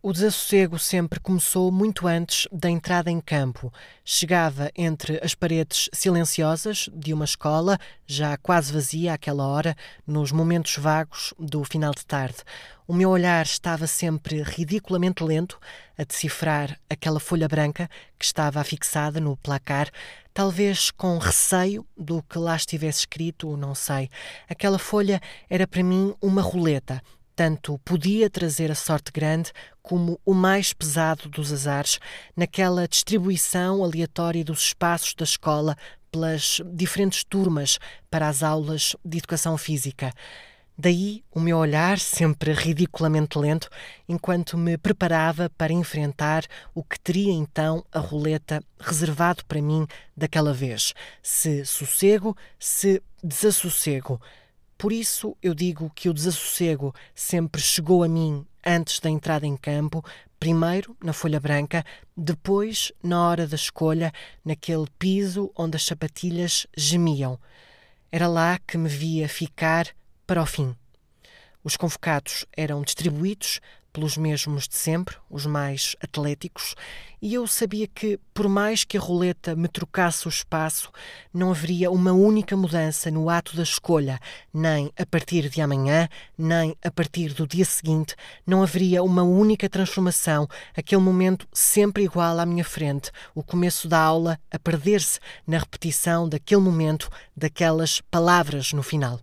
O desassossego sempre começou muito antes da entrada em campo. Chegava entre as paredes silenciosas de uma escola, já quase vazia àquela hora, nos momentos vagos do final de tarde. O meu olhar estava sempre ridiculamente lento a decifrar aquela folha branca que estava afixada no placar, talvez com receio do que lá estivesse escrito, não sei. Aquela folha era para mim uma roleta tanto podia trazer a sorte grande como o mais pesado dos azares, naquela distribuição aleatória dos espaços da escola pelas diferentes turmas para as aulas de educação física. Daí o meu olhar, sempre ridiculamente lento, enquanto me preparava para enfrentar o que teria então a roleta reservado para mim daquela vez. Se sossego, se desassossego. Por isso eu digo que o desassossego sempre chegou a mim antes da entrada em campo, primeiro na folha branca, depois na hora da escolha, naquele piso onde as sapatilhas gemiam. Era lá que me via ficar para o fim. Os convocados eram distribuídos pelos mesmos de sempre, os mais atléticos, e eu sabia que, por mais que a roleta me trocasse o espaço, não haveria uma única mudança no ato da escolha, nem a partir de amanhã, nem a partir do dia seguinte, não haveria uma única transformação, aquele momento sempre igual à minha frente, o começo da aula a perder-se na repetição daquele momento, daquelas palavras no final.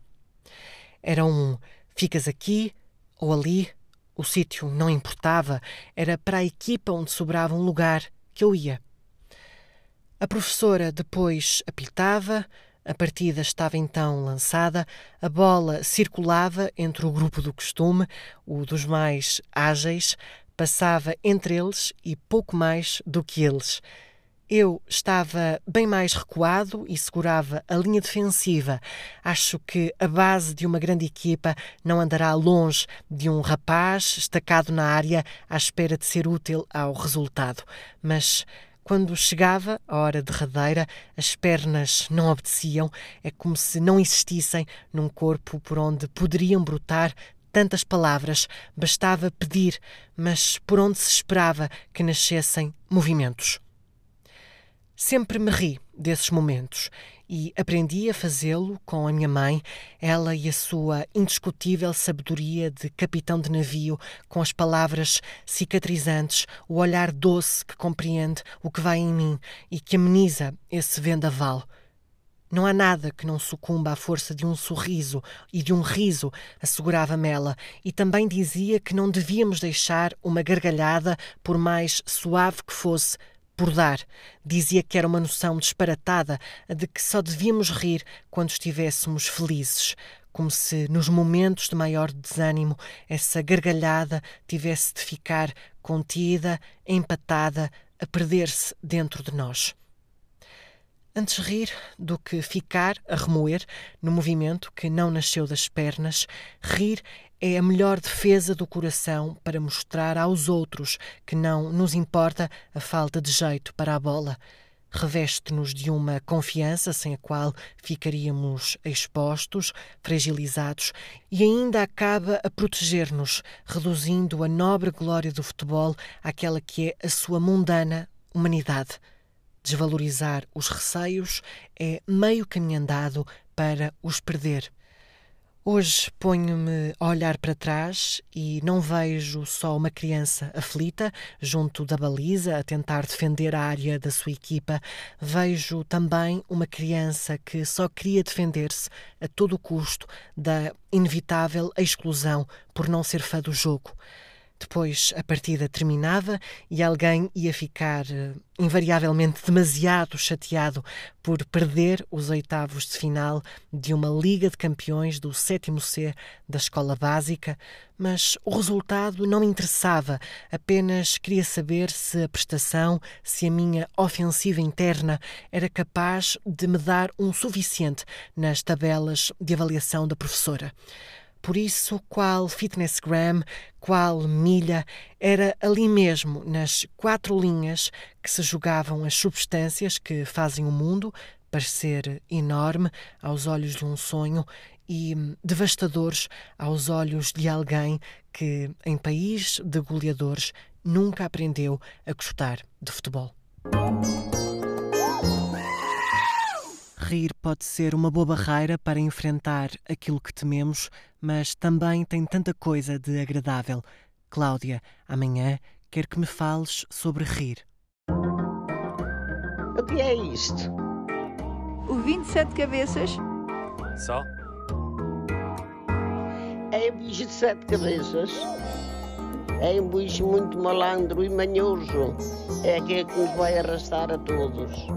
Era um ficas aqui ou ali o sítio não importava, era para a equipa onde sobrava um lugar que eu ia. A professora depois apitava, a partida estava então lançada, a bola circulava entre o grupo do costume, o dos mais ágeis, passava entre eles e pouco mais do que eles. Eu estava bem mais recuado e segurava a linha defensiva. Acho que a base de uma grande equipa não andará longe de um rapaz estacado na área à espera de ser útil ao resultado. Mas quando chegava a hora derradeira, as pernas não obedeciam, é como se não existissem num corpo por onde poderiam brotar tantas palavras, bastava pedir, mas por onde se esperava que nascessem movimentos. Sempre me ri desses momentos e aprendi a fazê-lo com a minha mãe, ela e a sua indiscutível sabedoria de capitão de navio, com as palavras cicatrizantes, o olhar doce que compreende o que vai em mim e que ameniza esse vendaval. Não há nada que não sucumba à força de um sorriso e de um riso, assegurava-me ela, e também dizia que não devíamos deixar uma gargalhada, por mais suave que fosse, por dar. Dizia que era uma noção disparatada de que só devíamos rir quando estivéssemos felizes, como se nos momentos de maior desânimo essa gargalhada tivesse de ficar contida, empatada, a perder-se dentro de nós. Antes rir do que ficar a remoer no movimento que não nasceu das pernas, rir é a melhor defesa do coração para mostrar aos outros que não nos importa a falta de jeito para a bola. Reveste-nos de uma confiança sem a qual ficaríamos expostos, fragilizados, e ainda acaba a proteger-nos, reduzindo a nobre glória do futebol àquela que é a sua mundana humanidade. Desvalorizar os receios é meio caminho andado para os perder. Hoje ponho-me a olhar para trás e não vejo só uma criança aflita junto da baliza a tentar defender a área da sua equipa, vejo também uma criança que só queria defender-se a todo custo da inevitável exclusão por não ser fã do jogo. Depois a partida terminava e alguém ia ficar eh, invariavelmente demasiado chateado por perder os oitavos de final de uma Liga de Campeões do sétimo C da escola básica, mas o resultado não me interessava, apenas queria saber se a prestação, se a minha ofensiva interna era capaz de me dar um suficiente nas tabelas de avaliação da professora. Por isso, qual fitness gram, qual milha, era ali mesmo, nas quatro linhas que se jogavam as substâncias que fazem o mundo parecer enorme aos olhos de um sonho e devastadores aos olhos de alguém que, em país de goleadores, nunca aprendeu a gostar de futebol. Rir pode ser uma boa barreira para enfrentar aquilo que tememos, mas também tem tanta coisa de agradável. Cláudia, amanhã quero que me fales sobre rir. O que é isto? O 27 cabeças? Só? É um bicho de sete cabeças. É um bicho muito malandro e manhoso. É aquele que nos vai arrastar a todos.